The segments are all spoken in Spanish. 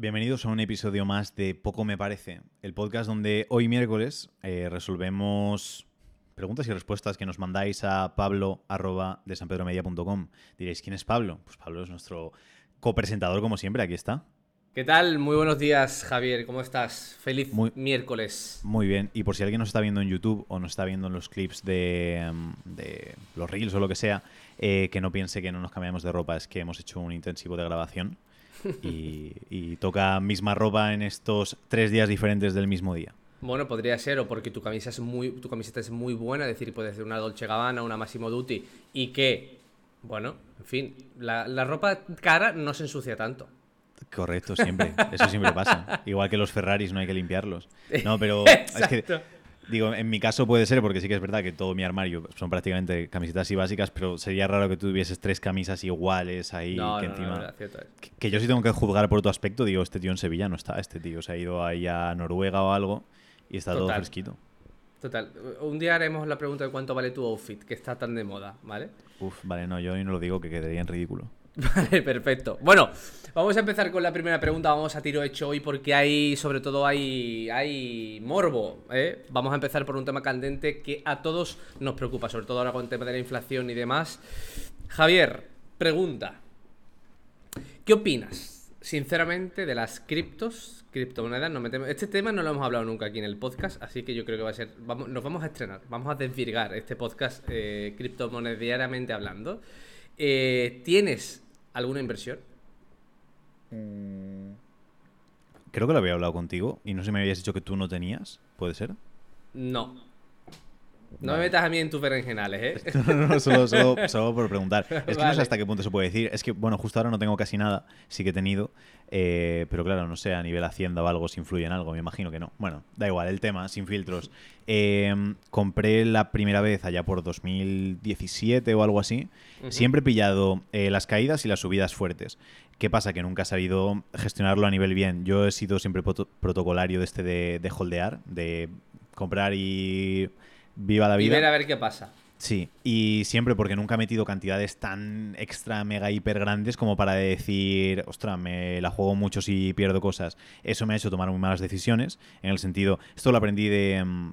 Bienvenidos a un episodio más de Poco Me Parece, el podcast donde hoy miércoles eh, resolvemos preguntas y respuestas que nos mandáis a pablo arroba de sanpedromedia.com. Diréis, ¿quién es Pablo? Pues Pablo es nuestro copresentador, como siempre, aquí está. ¿Qué tal? Muy buenos días, Javier. ¿Cómo estás? Feliz miércoles. Muy bien. Y por si alguien nos está viendo en YouTube o nos está viendo en los clips de, de los reels o lo que sea, eh, que no piense que no nos cambiamos de ropa, es que hemos hecho un intensivo de grabación y, y toca misma ropa en estos tres días diferentes del mismo día. Bueno, podría ser, o porque tu camisa es muy, tu camiseta es muy buena, es decir, puede ser una Dolce Gabbana, una Massimo Dutti, y que, bueno, en fin, la, la ropa cara no se ensucia tanto. Correcto, siempre. Eso siempre pasa. Igual que los Ferraris no hay que limpiarlos. No, pero es que digo, en mi caso puede ser porque sí que es verdad que todo mi armario son prácticamente camisetas y básicas, pero sería raro que tú tuvieses tres camisas iguales ahí que encima que, yo sí tengo que juzgar por tu aspecto, digo, este tío en Sevilla no está, este tío se ha ido ahí a Noruega o algo y está todo fresquito. Total. Un día haremos la pregunta de cuánto vale tu outfit, que está tan de moda, ¿vale? Uf, vale, no, yo hoy no lo digo que quedaría en ridículo. Vale, perfecto. Bueno, vamos a empezar con la primera pregunta. Vamos a tiro hecho hoy porque hay, sobre todo, hay, hay morbo. ¿eh? Vamos a empezar por un tema candente que a todos nos preocupa, sobre todo ahora con el tema de la inflación y demás. Javier, pregunta. ¿Qué opinas, sinceramente, de las criptos, criptomonedas? Este tema no lo hemos hablado nunca aquí en el podcast, así que yo creo que va a ser. Vamos, nos vamos a estrenar, vamos a desvirgar este podcast eh, hablando. Eh, ¿Tienes alguna inversión? Mm. Creo que lo había hablado contigo y no sé si me habías dicho que tú no tenías. ¿Puede ser? No. No me metas a mí en tus berenjenales, ¿eh? no, no, solo, solo, por preguntar. Es que no sé hasta qué punto se puede decir. Es que, bueno, justo ahora no tengo casi nada. Sí que he tenido. Eh, pero claro, no sé, a nivel Hacienda o algo, si influye en algo. Me imagino que no. Bueno, da igual, el tema, sin filtros. Eh, compré la primera vez allá por 2017 o algo así. Siempre he pillado eh, las caídas y las subidas fuertes. ¿Qué pasa? Que nunca he sabido gestionarlo a nivel bien. Yo he sido siempre protocolario de este de, de holdear, de comprar y viva la vida. Y ver a ver qué pasa. Sí, y siempre porque nunca he metido cantidades tan extra, mega, hiper grandes como para decir, ostras, me la juego mucho si pierdo cosas. Eso me ha hecho tomar muy malas decisiones, en el sentido, esto lo aprendí de...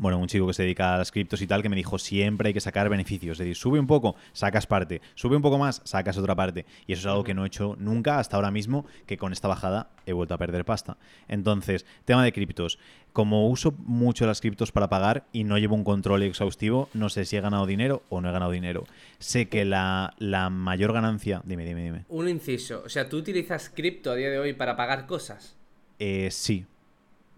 Bueno, un chico que se dedica a las criptos y tal, que me dijo siempre hay que sacar beneficios. Es decir, sube un poco, sacas parte. Sube un poco más, sacas otra parte. Y eso es algo que no he hecho nunca hasta ahora mismo, que con esta bajada he vuelto a perder pasta. Entonces, tema de criptos. Como uso mucho las criptos para pagar y no llevo un control exhaustivo, no sé si he ganado dinero o no he ganado dinero. Sé que la, la mayor ganancia... Dime, dime, dime. Un inciso. O sea, ¿tú utilizas cripto a día de hoy para pagar cosas? Eh, sí,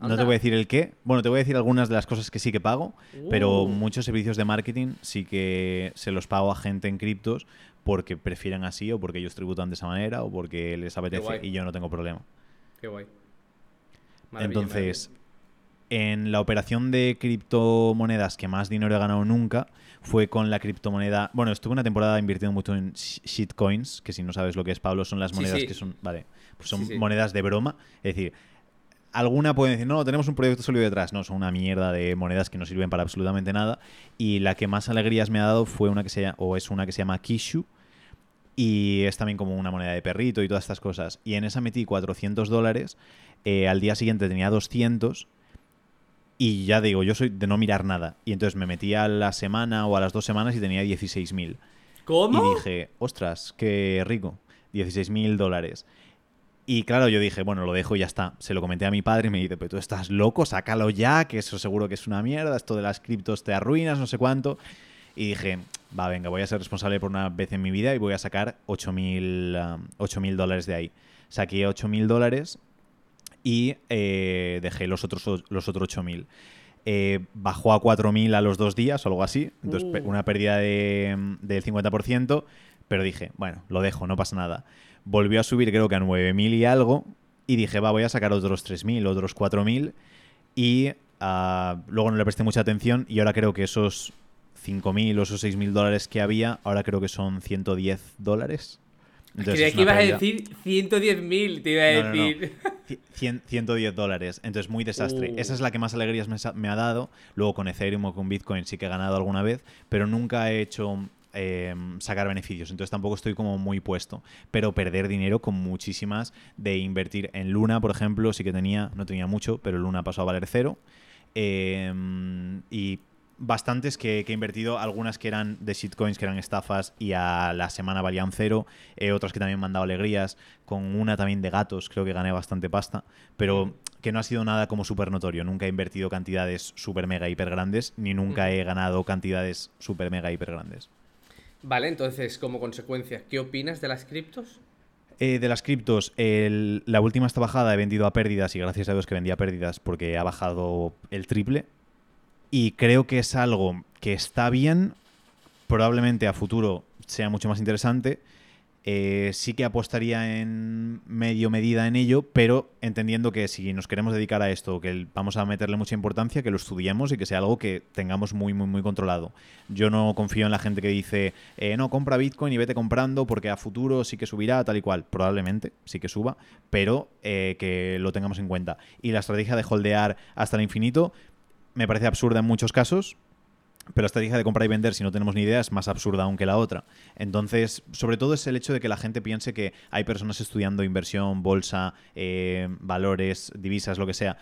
no te voy a decir el qué. Bueno, te voy a decir algunas de las cosas que sí que pago, pero uh. muchos servicios de marketing sí que se los pago a gente en criptos porque prefieren así o porque ellos tributan de esa manera o porque les apetece y yo no tengo problema. Qué guay. Entonces, en la operación de criptomonedas que más dinero he ganado nunca fue con la criptomoneda. Bueno, estuve una temporada invirtiendo mucho en shitcoins, que si no sabes lo que es, Pablo, son las monedas que son. Vale, pues son monedas de broma. Es decir, alguna puede decir, no, tenemos un proyecto sólido detrás. No, son una mierda de monedas que no sirven para absolutamente nada. Y la que más alegrías me ha dado fue una que se llama, o es una que se llama Kishu. Y es también como una moneda de perrito y todas estas cosas. Y en esa metí 400 dólares. Eh, al día siguiente tenía 200. Y ya digo, yo soy de no mirar nada. Y entonces me metí a la semana o a las dos semanas y tenía 16.000. ¿Cómo? Y dije, ostras, qué rico. 16.000 dólares. Y claro, yo dije, bueno, lo dejo y ya está. Se lo comenté a mi padre y me dice, pero tú estás loco, sácalo ya, que eso seguro que es una mierda, esto de las criptos te arruinas, no sé cuánto. Y dije, va, venga, voy a ser responsable por una vez en mi vida y voy a sacar 8.000 mil dólares de ahí. Saqué 8.000 dólares y eh, dejé los otros, los otros 8.000. Eh, bajó a 4.000 a los dos días o algo así, entonces uh. una pérdida de, del 50%, pero dije, bueno, lo dejo, no pasa nada volvió a subir creo que a 9.000 y algo, y dije, va, voy a sacar otros 3.000, otros 4.000, y uh, luego no le presté mucha atención, y ahora creo que esos 5.000 o esos 6.000 dólares que había, ahora creo que son 110 dólares. Entonces, que ibas a decir 110.000, te iba a decir. 110 dólares. Entonces, muy desastre. Uh. Esa es la que más alegrías me, me, ha dado. Luego con Ethereum o con Bitcoin sí que he ganado alguna vez, pero nunca he hecho eh, sacar beneficios. Entonces tampoco estoy como muy puesto. Pero perder dinero con muchísimas de invertir en Luna, por ejemplo, sí que tenía, no tenía mucho, pero Luna pasó a valer cero. Eh, y bastantes que, he invertido, algunas que eran de shitcoins, que eran estafas y a la semana valían cero, eh, otras que también me han dado alegrías, con una también de gatos, creo que gané bastante pasta, pero que no ha sido nada como súper notorio, nunca he invertido cantidades súper mega hiper grandes, ni nunca he ganado cantidades súper mega hiper grandes. Vale, entonces, como consecuencia, ¿qué opinas de las criptos? Eh, de las criptos, la última esta bajada he vendido a pérdidas y gracias a Dios que vendía pérdidas porque ha bajado el triple y creo que es algo que está bien, probablemente a futuro sea mucho más interesante. Eh, sí que apostaría en medio medida en ello, pero entendiendo que si nos queremos dedicar a esto, que vamos a meterle mucha importancia, que lo estudiemos y que sea algo que tengamos muy, muy, muy controlado. Yo no confío en la gente que dice, eh, no, compra Bitcoin y vete comprando porque a futuro sí que subirá, tal y cual. Probablemente sí que suba, pero eh, que lo tengamos en cuenta. Y la estrategia de holdear hasta el infinito, me parece absurda en muchos casos, pero la estrategia de comprar y vender, si no tenemos ni idea, es más absurda aún que la otra. Entonces, sobre todo es el hecho de que la gente piense que hay personas estudiando inversión, bolsa, eh, valores, divisas, lo que sea,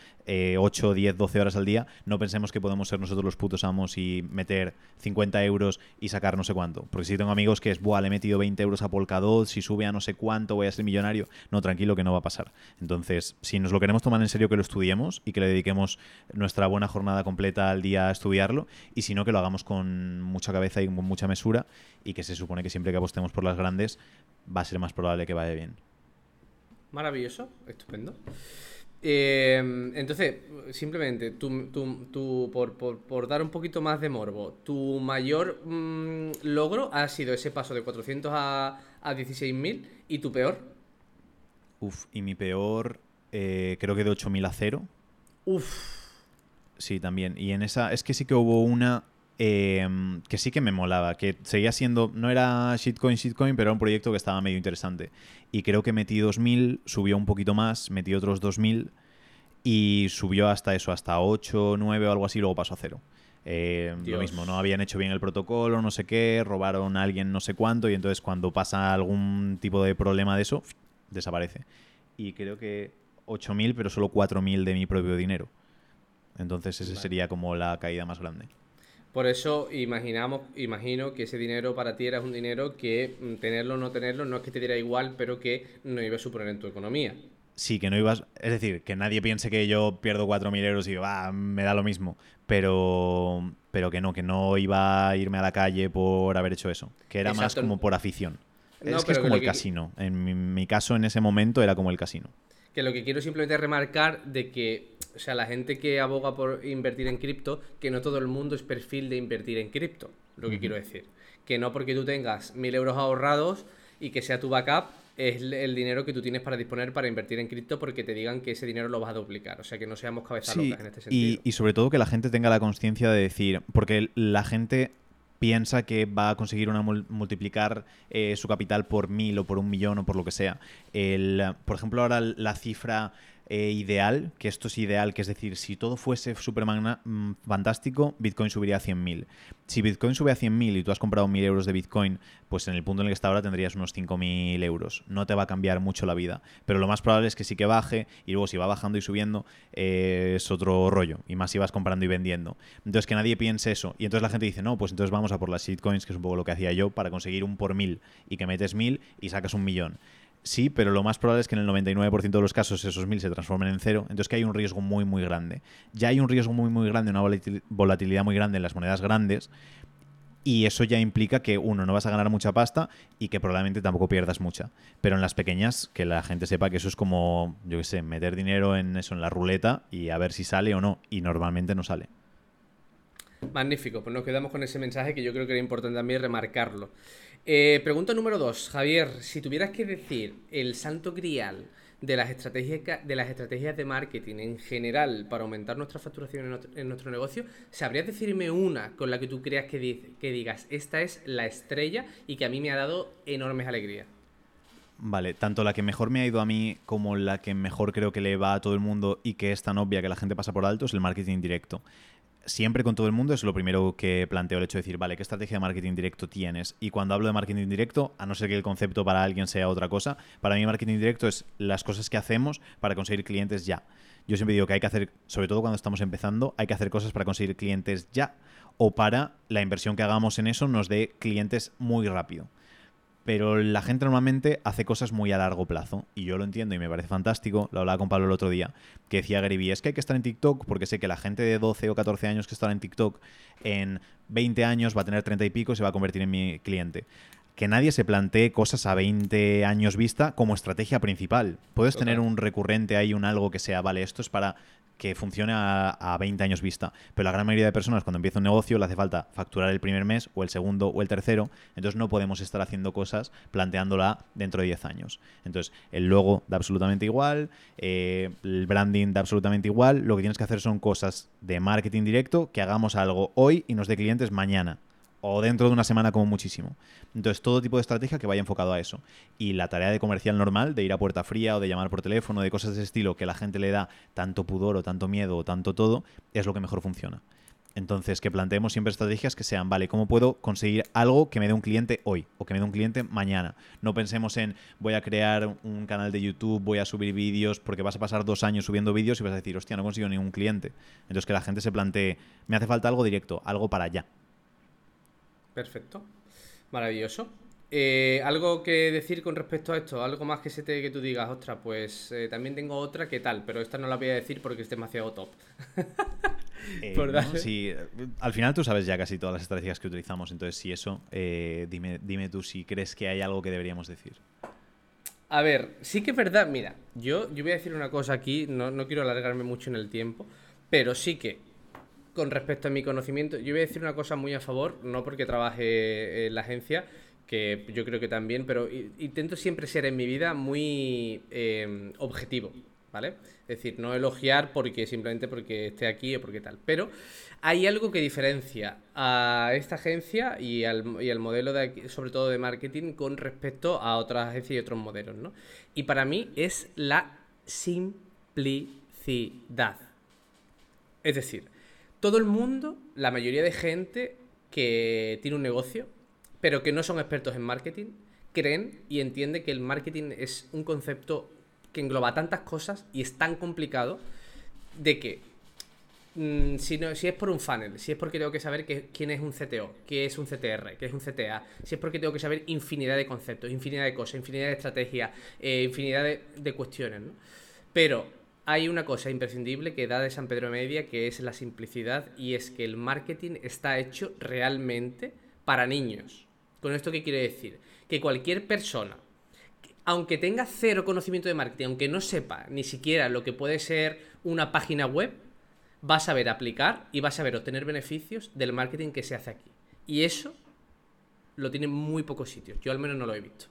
8, 10, 12 horas al día. No pensemos que podemos ser nosotros los putos amos y meter 50 euros y sacar no sé cuánto. Porque si tengo amigos que es, buah, le he metido 20 euros a Polkadot, si sube a no sé cuánto voy a ser millonario. No, tranquilo, que no va a pasar. Entonces, si nos lo queremos tomar en serio, que lo estudiemos y que le dediquemos nuestra buena jornada completa al día a estudiarlo. Y si no, lo hagamos con mucha cabeza y con mucha mesura y que se supone que siempre que apostemos por las grandes va a ser más probable que vaya bien. Maravilloso, estupendo. Eh, entonces, simplemente, tú, por, dar un poquito más de morbo, tu mayor mm, logro ha sido ese paso de 400 a, a 16.000 y tu peor. Uf, y mi peor eh, creo que de 8.000 a 0. Uf. Sí, también. Y en esa, es que sí que hubo una Em, que sí que me molaba, que seguía siendo, no era shitcoin, shitcoin, pero era un proyecto que estaba medio interesante. Y creo que metí 2000, subió un poquito más, metí otros 2000 y subió hasta eso, hasta 8, 9 o algo así, luego pasó a cero. Em, lo mismo, no habían hecho bien el protocolo, no sé qué, robaron a alguien no sé cuánto y entonces cuando pasa algún tipo de problema de eso, desaparece. Y creo que 8.000, pero solo 4.000 de mi propio dinero. Entonces ese sería como la caída más grande. Por eso imaginamos, imagino que ese dinero para ti era un dinero que mm, tenerlo o no tenerlo no es que te diera igual, pero que no iba a suponer en tu economía. Sí, que no ibas. Es decir, que nadie piense que yo pierdo 4.000 euros y va, me da lo mismo. Pero, pero que no, que no iba a irme a la calle por haber hecho eso. Que era más como por afición. es que es como el casino. En mi caso, en ese momento, era como el casino. Que lo que quiero simplemente remarcar de que o sea, la gente que aboga por invertir en cripto, que no todo el mundo es perfil de invertir en cripto, lo que quiero decir. Que no porque tú tengas mil euros ahorrados y que sea tu backup, es el dinero que tú tienes para disponer para invertir en cripto porque te digan que ese dinero lo vas a duplicar. O sea, que no seamos cabezas en este sentido. Y, y, sobre todo que la gente tenga la conciencia de decir, porque la gente piensa que va a conseguir una multiplicar eh, su capital por mil o por un millón o por lo que sea. El, por ejemplo, ahora la cifra eh, ideal, que esto es ideal, que es decir, si todo fuese súper mm, fantástico, Bitcoin subiría a 100.000. Si Bitcoin sube a 100.000 y tú has comprado 1.000 euros de Bitcoin, pues en el punto en el que está ahora tendrías unos 5.000 euros. No te va a cambiar mucho la vida. Pero lo más probable es que sí que baje y luego si va bajando y subiendo eh, es otro rollo. Y más si vas comprando y vendiendo. Entonces que nadie piense eso. Y entonces la gente dice, no, pues entonces vamos a por las shitcoins, que es un poco lo que hacía yo, para conseguir un por mil y que metes mil y sacas un millón. Sí, pero lo más probable es que en el 99% de los casos esos mil se transformen en cero, entonces que hay un riesgo muy, muy grande. Ya hay un riesgo muy, muy grande, una volatilidad muy grande en las monedas grandes, y eso ya implica que, uno, no vas a ganar mucha pasta y que probablemente tampoco pierdas mucha. Pero en las pequeñas, que la gente sepa que eso es como, yo qué sé, meter dinero en eso, en la ruleta y a ver si sale o no, y normalmente no sale. Magnífico, pues nos quedamos con ese mensaje que yo creo que era importante también remarcarlo. Eh, pregunta número dos, Javier, si tuvieras que decir el santo grial de las estrategias de las estrategias de marketing en general para aumentar nuestra facturación en nuestro, negocio, ¿sabrías decirme una con la que tú creas que, que digas esta es la estrella y que a mí me ha dado enormes alegrías? Vale, tanto la que mejor me ha ido a mí como la que mejor creo que le va a todo el mundo y que es tan obvia que la gente pasa por alto es el marketing directo siempre con todo el mundo es lo primero que planteo el hecho de decir, vale, ¿qué estrategia de marketing directo tienes? Y cuando hablo de marketing directo, a no ser que el concepto para alguien sea otra cosa, para mí marketing directo es las cosas que hacemos para conseguir clientes ya. Yo siempre digo que hay que hacer, sobre todo cuando estamos empezando, hay que hacer cosas para conseguir clientes ya o para la inversión que hagamos en eso nos dé clientes muy rápido pero la gente normalmente hace cosas muy a largo plazo y yo lo entiendo y me parece fantástico. Lo hablaba con Pablo el otro día, que decía Gary es que hay que estar en TikTok porque sé que la gente de 12 o 14 años que está en TikTok en 20 años va a tener 30 y pico y se va a convertir en mi cliente. Que nadie se plantee cosas a 20 años vista como estrategia principal. Puedes tener un recurrente ahí, un algo que sea, vale, esto es para que funcione a, 20 años vista. Pero la gran mayoría de personas cuando empieza un negocio le hace falta facturar el primer mes o el segundo o el tercero. Entonces no podemos estar haciendo cosas planteándola dentro de 10 años. Entonces el logo da absolutamente igual, eh, el branding da absolutamente igual. Lo que tienes que hacer son cosas de marketing directo que hagamos algo hoy y nos dé clientes mañana o dentro de una semana como muchísimo. Entonces, todo tipo de estrategia que vaya enfocado a eso. Y la tarea de comercial normal, de ir a puerta fría o de llamar por teléfono, de cosas de ese estilo que la gente le da tanto pudor o tanto miedo o tanto todo, es lo que mejor funciona. Entonces, que planteemos siempre estrategias que sean, vale, ¿cómo puedo conseguir algo que me dé un cliente hoy o que me dé un cliente mañana? No pensemos en voy a crear un canal de YouTube, voy a subir vídeos, porque vas a pasar dos años subiendo vídeos y vas a decir, hostia, no consigo ningún cliente. Entonces, que la gente se plantee, me hace falta algo directo, algo para allá. Perfecto. Maravilloso. Eh, ¿Algo que decir con respecto a esto? ¿Algo más que se te que tú digas? Ostras, pues eh, también tengo otra que tal, pero esta no la voy a decir porque es demasiado top. Eh, sí, al final tú sabes ya casi todas las estrategias que utilizamos, entonces si eso, dime, dime tú si crees que hay algo que deberíamos decir. A ver, sí que es verdad, mira, yo, yo voy a decir una cosa aquí, no, no quiero alargarme mucho en el tiempo, pero sí que con respecto a mi conocimiento, yo voy a decir una cosa muy a favor, no porque trabaje en la agencia, que yo creo que también, pero intento siempre ser en mi vida muy em, objetivo, ¿vale? Es decir, no elogiar porque simplemente porque esté aquí o porque tal. Pero hay algo que diferencia a esta agencia y al, modelo de sobre todo de marketing con respecto a otras agencias y otros modelos, ¿no? Y para mí es la simplicidad. Es decir, todo el mundo, la mayoría de gente que tiene un negocio, pero que no son expertos en marketing, creen y entienden que el marketing es un concepto que engloba tantas cosas y es tan complicado de que mm, si, no, es por un funnel, si es porque tengo que saber que, quién es un CTO, qué es un CTR, qué es un CTA, si es porque tengo que saber infinidad de conceptos, infinidad de cosas, infinidad de estrategias, eh, infinidad de, de cuestiones, ¿no? Pero hay una cosa imprescindible que da de San Pedro Media, que es la simplicidad, y es que el marketing está hecho realmente para niños. ¿Con esto qué quiere decir? Que cualquier persona, aunque tenga cero conocimiento de marketing, aunque no sepa ni siquiera lo que puede ser una página web, va a saber aplicar y va a saber obtener beneficios del marketing que se hace aquí. Y eso lo tienen muy pocos sitios. Yo al menos no lo he visto.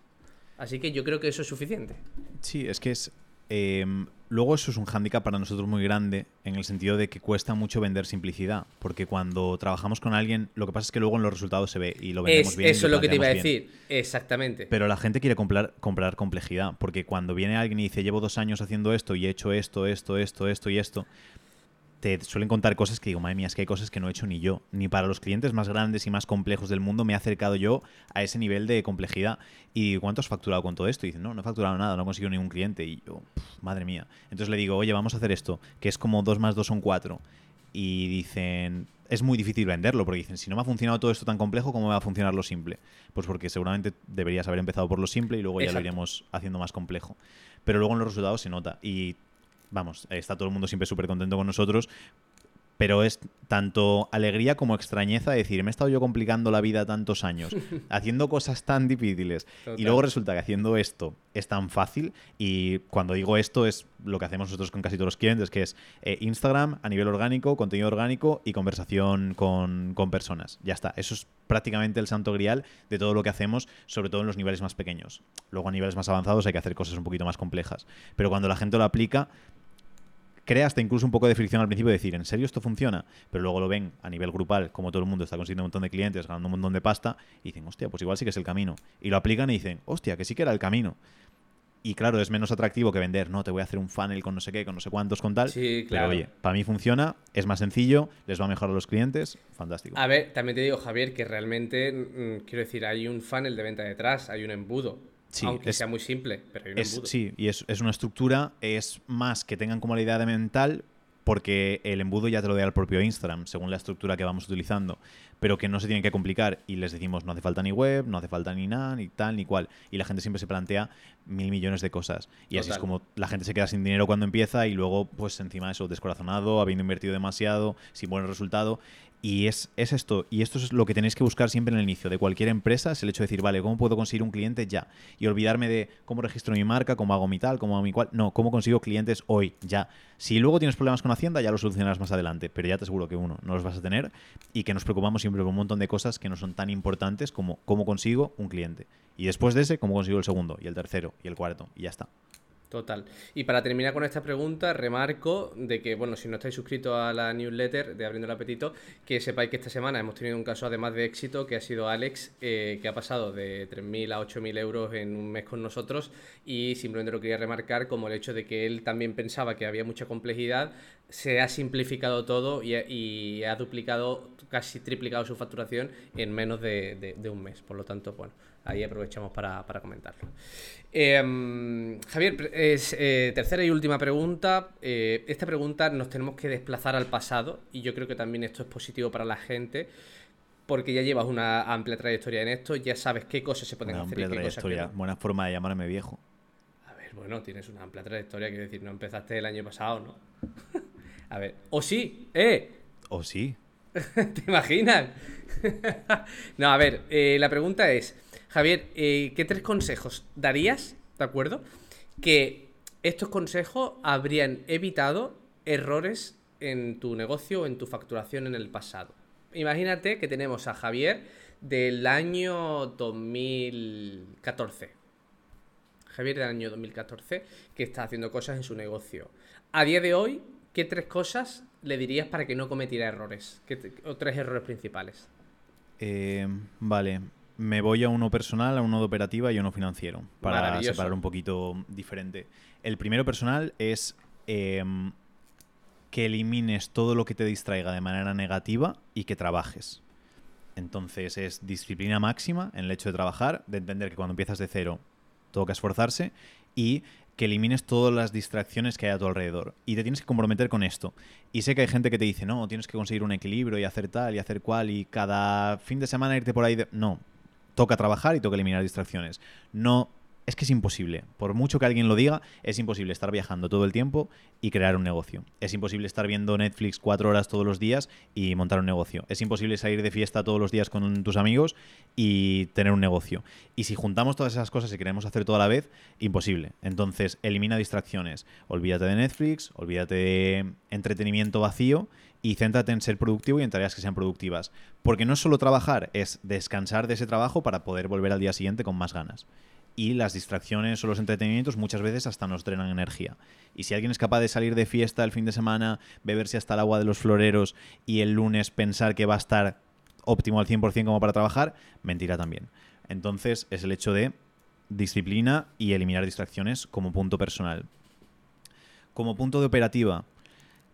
Así que yo creo que eso es suficiente. Sí, es que es Em, luego eso es un hándicap para nosotros muy grande en el sentido de que cuesta mucho vender simplicidad, porque cuando trabajamos con alguien, lo que pasa es que luego en los resultados se ve y lo vendemos bien. Eso es lo que te iba a decir, exactamente. Pero la gente quiere comprar, comprar complejidad, porque cuando viene alguien y dice, llevo dos años haciendo esto y he hecho esto, esto, esto, esto y esto, te suelen contar cosas que digo, madre mía, es que hay cosas que no he hecho ni yo. Ni para los clientes más grandes y más complejos del mundo me he acercado yo a ese nivel de complejidad. Y ¿cuánto has facturado con todo esto? Y dicen, no, no he facturado nada, no he conseguido ningún cliente. Y yo, madre mía. Entonces le digo, oye, vamos a hacer esto, que es como 2 más 2 son 4. Y dicen, es muy difícil venderlo, porque dicen, si no me ha funcionado todo esto tan complejo, ¿cómo me va a funcionar lo simple? Pues porque seguramente deberías haber empezado por lo simple y luego ya lo iremos haciendo más complejo. Pero luego en los resultados se nota. Y vamos, está todo el mundo siempre súper contento con nosotros, pero es tanto alegría como extrañeza decir, me he estado yo complicando la vida tantos años, haciendo cosas tan difíciles, y luego resulta que haciendo esto es tan fácil, y cuando digo esto es lo que hacemos nosotros con casi todos los clientes, que es eh, Instagram a nivel orgánico, contenido orgánico y conversación con, con personas. Ya está, eso es prácticamente el santo grial de todo lo que hacemos, sobre todo en los niveles más pequeños. Luego a niveles más avanzados hay que hacer cosas un poquito más complejas, pero cuando la gente lo aplica, crea hasta incluso un poco de fricción al principio de decir, ¿en serio esto funciona? Pero luego lo ven a nivel grupal, como todo el mundo está consiguiendo un montón de clientes, ganando un montón de pasta, y dicen, hostia, pues igual sí que es el camino. Y lo aplican y dicen, hostia, que sí que era el camino. Y claro, es menos atractivo que vender, no, te voy a hacer un funnel con no sé qué, con no sé cuántos, con tal. Sí, claro. Pero oye, para mí funciona, es más sencillo, les va a mejorar a los clientes, fantástico. A ver, también te digo, Javier, que realmente, mm, quiero decir, hay un funnel de venta detrás, hay un embudo. Sí, aunque es- sea muy simple, pero hay un Es- sí, y es, es una estructura, es más que tengan como la idea de mental, porque el embudo ya te lo da el propio Instagram, según la estructura que vamos utilizando, pero que no se tienen que complicar y les decimos no hace falta ni web, no hace falta ni nada, ni tal, ni cual. Y la gente siempre se plantea mil millones de cosas. Y así es como la gente se queda sin dinero cuando empieza y luego, pues encima de eso, descorazonado, habiendo invertido demasiado, sin buen resultado. Y es, es esto, y esto es lo que tenéis que buscar siempre en el inicio de cualquier empresa, es el hecho de decir, vale, ¿cómo puedo conseguir un cliente ya? Y olvidarme de cómo registro mi marca, cómo hago mi tal, cómo hago mi cual. No, cómo consigo clientes hoy, ya. Si luego tienes problemas con Hacienda, ya lo solucionarás más adelante, pero ya te aseguro que uno, no los vas a tener y que nos preocupamos siempre por un montón de cosas que no son tan importantes como cómo consigo un cliente. Y después de ese, cómo consigo el segundo, y el tercero, y el cuarto, y ya está. Total. Y para terminar con esta pregunta, remarco de que, bueno, si no estáis suscritos a la newsletter de Abriendo el Apetito, que sepáis que esta semana hemos tenido un caso además de éxito, que ha sido Alex, eh, que ha pasado de 3.000 a 8.000 euros en un mes con nosotros y simplemente lo quería remarcar como el hecho de que él también pensaba que había mucha complejidad, se ha simplificado todo y, ha- y ha duplicado, casi triplicado su facturación en menos de, de- de un mes. Por lo tanto, bueno, ahí aprovechamos para, para comentarlo. Eh, Javier, es, eh, tercera y última pregunta. Eh, esta pregunta nos tenemos que desplazar al pasado y yo creo que también esto es positivo para la gente porque ya llevas una amplia trayectoria en esto, ya sabes qué cosas se pueden Una hacer y amplia qué cosas que trayectoria, no. buena forma de llamarme viejo. A ver, bueno, tienes una amplia trayectoria, quiero decir, no empezaste el año pasado, ¿no? A ver, o sí, ¡eh! O sí. ¿Te imaginas? no, a ver, eh, la pregunta es, Javier, eh, ¿qué tres consejos darías, de acuerdo? Que estos consejos habrían evitado errores en tu negocio o en tu facturación en el pasado. Imagínate que tenemos a Javier del año 2014. Javier del año 2014 que está haciendo cosas en su negocio. A día de hoy, ¿qué tres cosas le dirías para que no cometiera errores? ¿Qué o tres errores principales? Eh, vale, me voy a uno personal, a uno de operativa y a uno financiero, para separar un poquito diferente. El primero personal es em, que elimines todo lo que te distraiga de manera negativa y que trabajes. Entonces es disciplina máxima en el hecho de trabajar, de entender que cuando empiezas de cero toca esforzarse y que elimines todas las distracciones que hay a tu alrededor. Y te tienes que comprometer con esto. Y sé que hay gente que te dice, no, tienes que conseguir un equilibrio y hacer tal y hacer cual y cada fin de semana irte por ahí. de-". No, toca trabajar y toca eliminar distracciones. No, es que es imposible. Por mucho que alguien lo diga, es imposible estar viajando todo el tiempo y crear un negocio. Es imposible estar viendo Netflix cuatro horas todos los días y montar un negocio. Es imposible salir de fiesta todos los días con tus amigos y tener un negocio. Y si juntamos todas esas cosas y queremos hacer todo a la vez, imposible. Entonces, elimina distracciones. Olvídate de Netflix, olvídate de entretenimiento vacío y céntrate en ser productivo y en tareas que sean productivas. Porque no es solo trabajar, es descansar de ese trabajo para poder volver al día siguiente con más ganas. Y las distracciones o los entretenimientos muchas veces hasta nos drenan energía. Y si alguien es capaz de salir de fiesta el fin de semana, beberse hasta el agua de los floreros y el lunes pensar que va a estar óptimo al 100% como para trabajar, mentira también. Entonces es el hecho de disciplina y eliminar distracciones como punto personal. Como punto de operativa,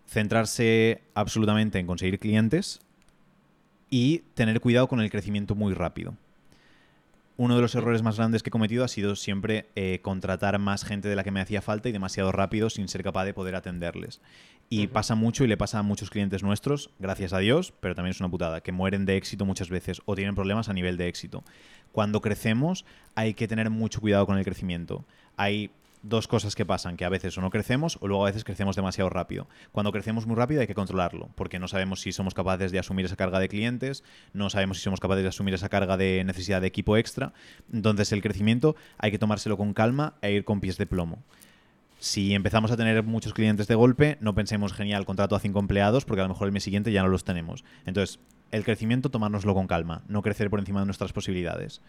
centrarse absolutamente en conseguir clientes y tener cuidado con el crecimiento muy rápido. Uno de los errores más grandes que he cometido ha sido siempre eh, contratar más gente de la que me hacía falta y demasiado rápido sin ser capaz de poder atenderles. Y pasa mucho y le pasa a muchos clientes nuestros, gracias a Dios, pero también es una putada, que mueren de éxito muchas veces o tienen problemas a nivel de éxito. Cuando crecemos hay que tener mucho cuidado con el crecimiento. Hay dos cosas que pasan, que a veces o no crecemos o luego a veces crecemos demasiado rápido. Cuando crecemos muy rápido hay que controlarlo, porque no sabemos si somos capaces de asumir esa carga de clientes, no sabemos si somos capaces de asumir esa carga de necesidad de equipo extra. Entonces el crecimiento hay que tomárselo con calma e ir con pies de plomo. Si empezamos a tener muchos clientes de golpe, no pensemos, genial, contrato a cinco empleados, porque a lo mejor el mes siguiente ya no los tenemos. Entonces, el crecimiento, tomárnoslo con calma, no crecer por encima de nuestras posibilidades.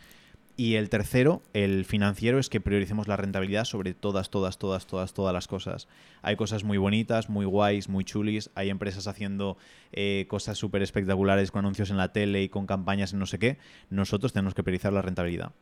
Y el tercero, el financiero, es que prioricemos la rentabilidad sobre todas, todas, todas, todas, todas las cosas. Hay cosas muy bonitas, muy guays, muy chulis. Hay empresas haciendo eh, cosas súper espectaculares con anuncios en la tele y con campañas en no sé qué. Nosotros tenemos que priorizar la rentabilidad.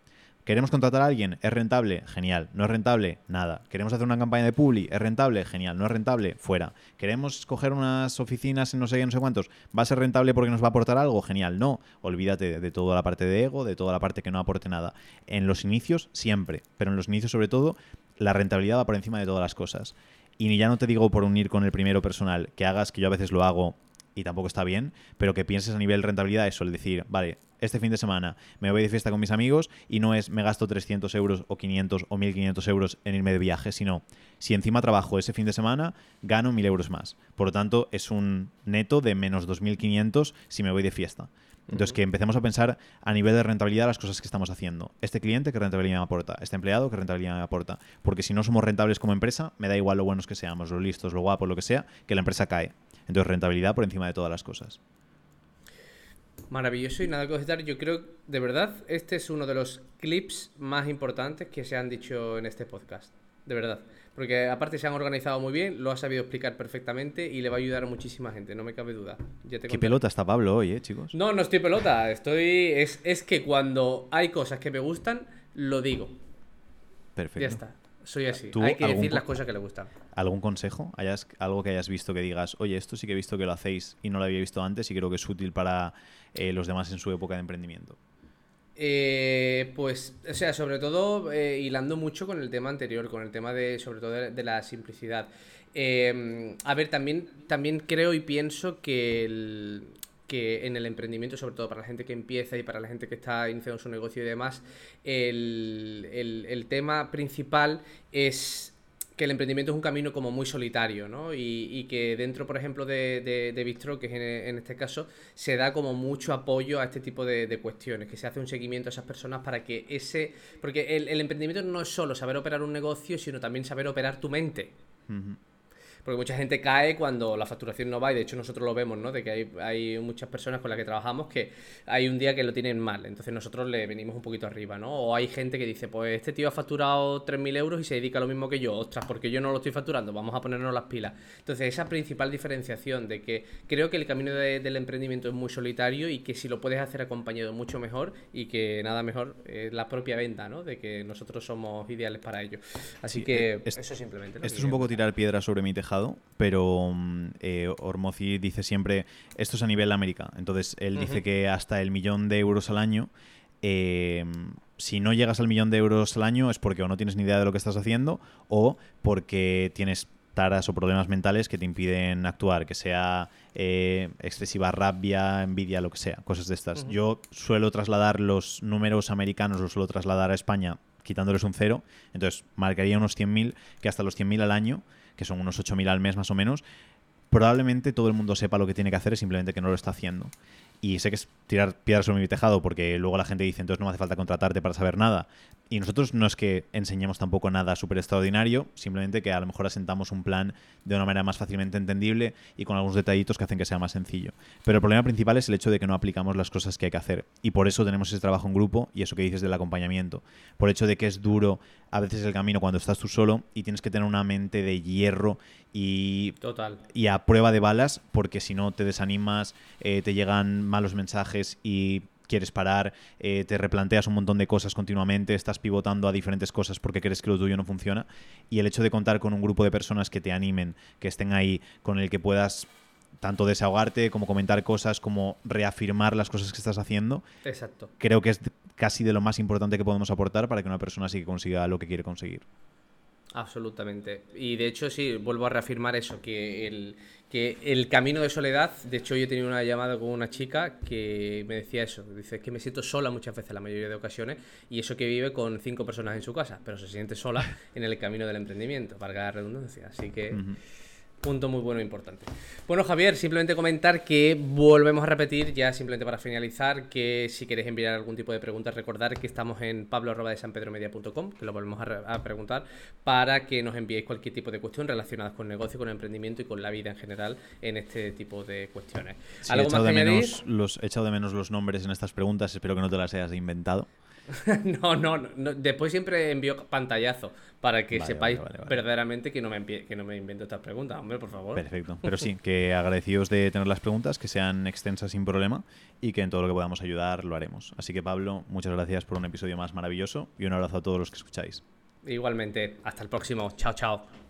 ¿Queremos contratar a alguien? ¿Es rentable? Genial. ¿No es rentable? Nada. ¿Queremos hacer una campaña de publi? ¿Es rentable? Genial. ¿No es rentable? Fuera. ¿Queremos coger unas oficinas en no sé qué, no sé cuántos? ¿Va a ser rentable porque nos va a aportar algo? Genial. No. Olvídate de toda la parte de ego, de toda la parte que no aporte nada. En los inicios, siempre. Pero en los inicios, sobre todo, la rentabilidad va por encima de todas las cosas. Y ya no te digo por unir con el primero personal, que hagas, que yo a veces lo hago y tampoco está bien, pero que pienses a nivel rentabilidad eso, el decir, vale, este fin de semana me voy de fiesta con mis amigos y no es me gasto 300 euros o 500 o 1500 euros en irme de viaje, sino si encima trabajo ese fin de semana, gano 1000 euros más. Por lo tanto, es un neto de menos 2500 si me voy de fiesta. Entonces, que empecemos a pensar a nivel de rentabilidad las cosas que estamos haciendo. Este cliente, ¿qué rentabilidad me aporta? Este empleado, ¿qué rentabilidad me aporta? Porque si no somos rentables como empresa, me da igual lo buenos que seamos, lo listos, lo guapos, lo que sea, que la empresa cae. Entonces, rentabilidad por encima de todas las cosas. Maravilloso y nada que objetar. Yo creo, de verdad, este es uno de los clips más importantes que se han dicho en este podcast. De verdad. Porque aparte se han organizado muy bien, lo ha sabido explicar perfectamente y le va a ayudar a muchísima gente, no me cabe duda. Qué pelota está Pablo hoy, eh, chicos. No, no estoy pelota. Estoy. Es, es que cuando hay cosas que me gustan, lo digo. Perfecto. Ya está. Soy así. Hay que decir las cosas que le gustan. ¿Algún consejo? ¿Hayas, algo que hayas visto que digas, oye, esto sí que he visto que lo hacéis y no lo había visto antes y creo que es útil para eh, los demás en su época de emprendimiento? Eh, pues, o sea, sobre todo eh, hilando mucho con el tema anterior, con el tema de, sobre todo, de, la simplicidad. a ver, también, también creo y pienso que el, que en el emprendimiento, sobre todo para la gente que empieza y para la gente que está iniciando su negocio y demás, el, tema principal es que el emprendimiento es un camino como muy solitario, ¿no? Y, que dentro, por ejemplo, de, de, de Bistro, que es en, este caso, se da como mucho apoyo a este tipo de, cuestiones, que se hace un seguimiento a esas personas para que ese... Porque el, emprendimiento no es solo saber operar un negocio, sino también saber operar tu mente. Porque mucha gente cae cuando la facturación no va, y de hecho nosotros lo vemos, ¿no? De que hay, hay muchas personas con las que trabajamos que hay un día que lo tienen mal, entonces nosotros le venimos un poquito arriba, ¿no? O hay gente que dice, pues este tío ha facturado 3.000 euros y se dedica a lo mismo que yo, ostras, porque yo no lo estoy facturando, vamos a ponernos las pilas. Entonces esa principal diferenciación de que creo que el camino del emprendimiento es muy solitario y que si lo puedes hacer acompañado mucho mejor y que nada mejor es la propia venta, ¿no? De que nosotros somos ideales para ello. Así que eso simplemente. Esto es un poco tirar piedra sobre mi tejado pero mm, eh, Ormozi dice siempre, esto es a nivel América, entonces él dice que hasta el millón de euros al año, eh, si no llegas al millón de euros al año es porque o no tienes ni idea de lo que estás haciendo o porque tienes taras o problemas mentales que te impiden actuar, que sea eh, excesiva rabia, envidia, lo que sea, cosas de estas. Yo suelo trasladar los números americanos, los suelo trasladar a España quitándoles un cero, entonces marcaría unos 100.000, que hasta los 100.000 al año que son unos 8.000 al mes más o menos, probablemente todo el mundo sepa lo que tiene que hacer, es simplemente que no lo está haciendo. Y sé que es tirar piedras sobre mi tejado, porque luego la gente dice, entonces no me hace falta contratarte para saber nada. Y nosotros no es que enseñemos tampoco nada súper extraordinario, simplemente que a lo mejor asentamos un plan de una manera más fácilmente entendible y con algunos detallitos que hacen que sea más sencillo. Pero el problema principal es el hecho de que no aplicamos las cosas que hay que hacer. Y por eso tenemos ese trabajo en grupo y eso que dices del acompañamiento. Por el hecho de que es duro a veces el camino cuando estás tú solo y tienes que tener una mente de hierro y, Total. y a prueba de balas, porque si no te desanimas, eh, te llegan malos mensajes y quieres parar, eh, te replanteas un montón de cosas continuamente, estás pivotando a diferentes cosas porque crees que lo tuyo no funciona. Y el hecho de contar con un grupo de personas que te animen, que estén ahí, con el que puedas tanto desahogarte como comentar cosas, como reafirmar las cosas que estás haciendo. Exacto. Creo que es casi de lo más importante que podemos aportar para que una persona sí que consiga lo que quiere conseguir. Absolutamente. Y de hecho, sí, vuelvo a reafirmar eso, que el, que el camino de soledad, de hecho yo he tenido una llamada con una chica que me decía eso, dice que me siento sola muchas veces, la mayoría de ocasiones, y eso que vive con cinco personas en su casa, pero se siente sola en el camino del emprendimiento, para la redundancia. Así que... Punto muy bueno e importante. Bueno, Javier, simplemente comentar que volvemos a repetir, ya simplemente para finalizar, que si queréis enviar algún tipo de preguntas, recordar que estamos en pablo de sanpedromedia.com, que lo volvemos a, preguntar, para que nos enviéis cualquier tipo de cuestión relacionada con negocio, con emprendimiento y con la vida en general en este tipo de cuestiones. he, echado de menos los, he echado de menos los nombres en estas preguntas, espero que no te las hayas inventado. no, no, no, después siempre envío pantallazo para que Vale, sepáis vale, vale, vale. verdaderamente que no, me que no me invento estas preguntas, hombre, por favor. Perfecto. Pero sí, que agradecidos de tener las preguntas, que sean extensas sin problema y que en todo lo que podamos ayudar lo haremos. Así que Pablo, muchas gracias por un episodio más maravilloso y un abrazo a todos los que escucháis. Igualmente, hasta el próximo. Chao, chao.